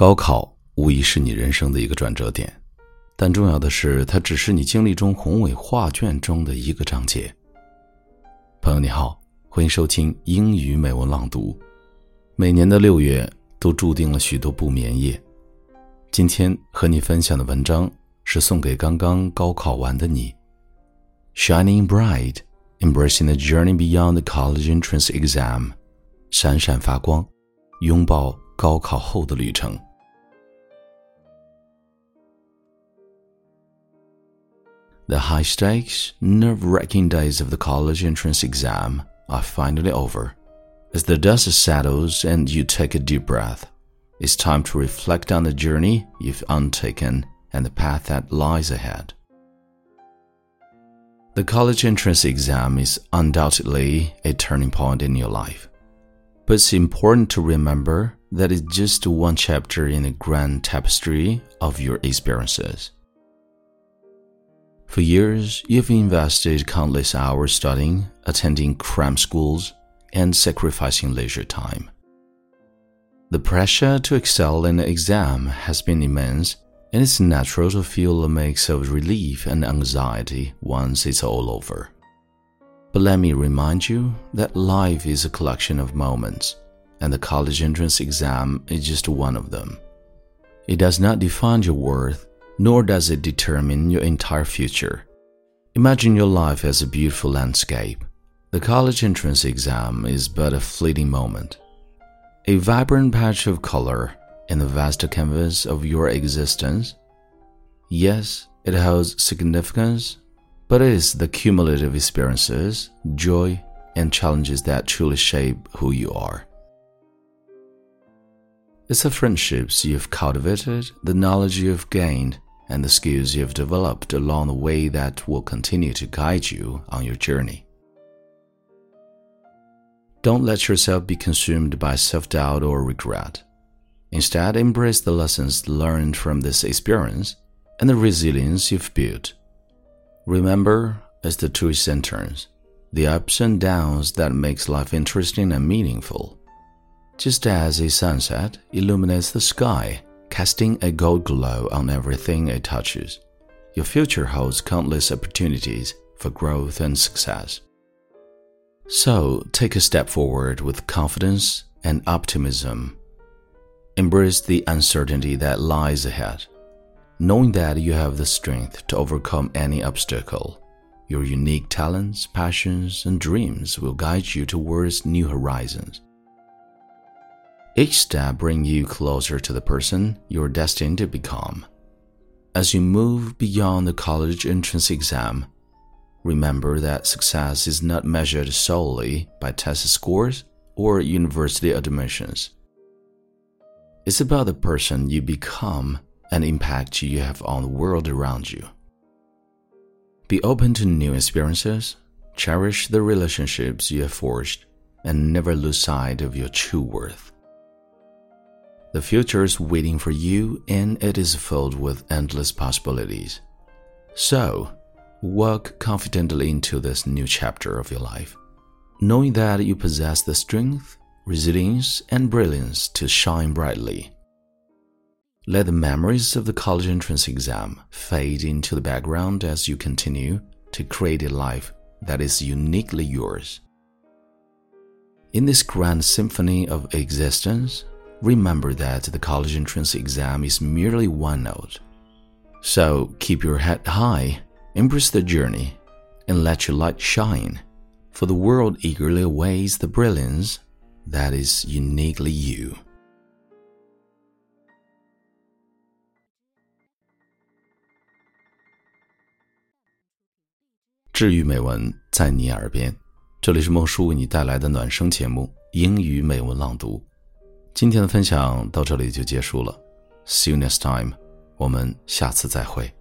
高考无疑是你人生的一个转折点，但重要的是，它只是你经历中宏伟画卷中的一个章节。朋友你好，欢迎收听英语美文朗读。每年的六月都注定了许多不眠夜。今天和你分享的文章是送给刚刚高考完的你。Shining bright, embracing the journey beyond the college entrance exam，闪闪发光，拥抱高考后的旅程。The high stakes, nerve wracking days of the college entrance exam are finally over. As the dust settles and you take a deep breath, it's time to reflect on the journey you've undertaken and the path that lies ahead. The college entrance exam is undoubtedly a turning point in your life. But it's important to remember that it's just one chapter in the grand tapestry of your experiences. For years, you've invested countless hours studying, attending cram schools, and sacrificing leisure time. The pressure to excel in the exam has been immense, and it's natural to feel a mix of relief and anxiety once it's all over. But let me remind you that life is a collection of moments, and the college entrance exam is just one of them. It does not define your worth nor does it determine your entire future. Imagine your life as a beautiful landscape. The college entrance exam is but a fleeting moment, a vibrant patch of color in the vast canvas of your existence. Yes, it holds significance, but it is the cumulative experiences, joy, and challenges that truly shape who you are. It's the friendships you've cultivated, the knowledge you've gained, and the skills you've developed along the way that will continue to guide you on your journey. Don't let yourself be consumed by self doubt or regret. Instead, embrace the lessons learned from this experience and the resilience you've built. Remember, as the twist and turns, the ups and downs that makes life interesting and meaningful. Just as a sunset illuminates the sky casting a gold glow on everything it touches. Your future holds countless opportunities for growth and success. So, take a step forward with confidence and optimism. Embrace the uncertainty that lies ahead, knowing that you have the strength to overcome any obstacle. Your unique talents, passions, and dreams will guide you towards new horizons. Each step brings you closer to the person you're destined to become. As you move beyond the college entrance exam, remember that success is not measured solely by test scores or university admissions. It's about the person you become and impact you have on the world around you. Be open to new experiences, cherish the relationships you have forged, and never lose sight of your true worth. The future is waiting for you and it is filled with endless possibilities. So, walk confidently into this new chapter of your life, knowing that you possess the strength, resilience, and brilliance to shine brightly. Let the memories of the college entrance exam fade into the background as you continue to create a life that is uniquely yours. In this grand symphony of existence, remember that the college entrance exam is merely one note. So keep your head high, embrace the journey, and let your light shine, for the world eagerly awaits the brilliance that is uniquely you. 治愈美文在你耳边，这里是孟叔为你带来的暖声节目《英语美文朗读》。 今天的分享到这里就结束了，See you next time，我们下次再会。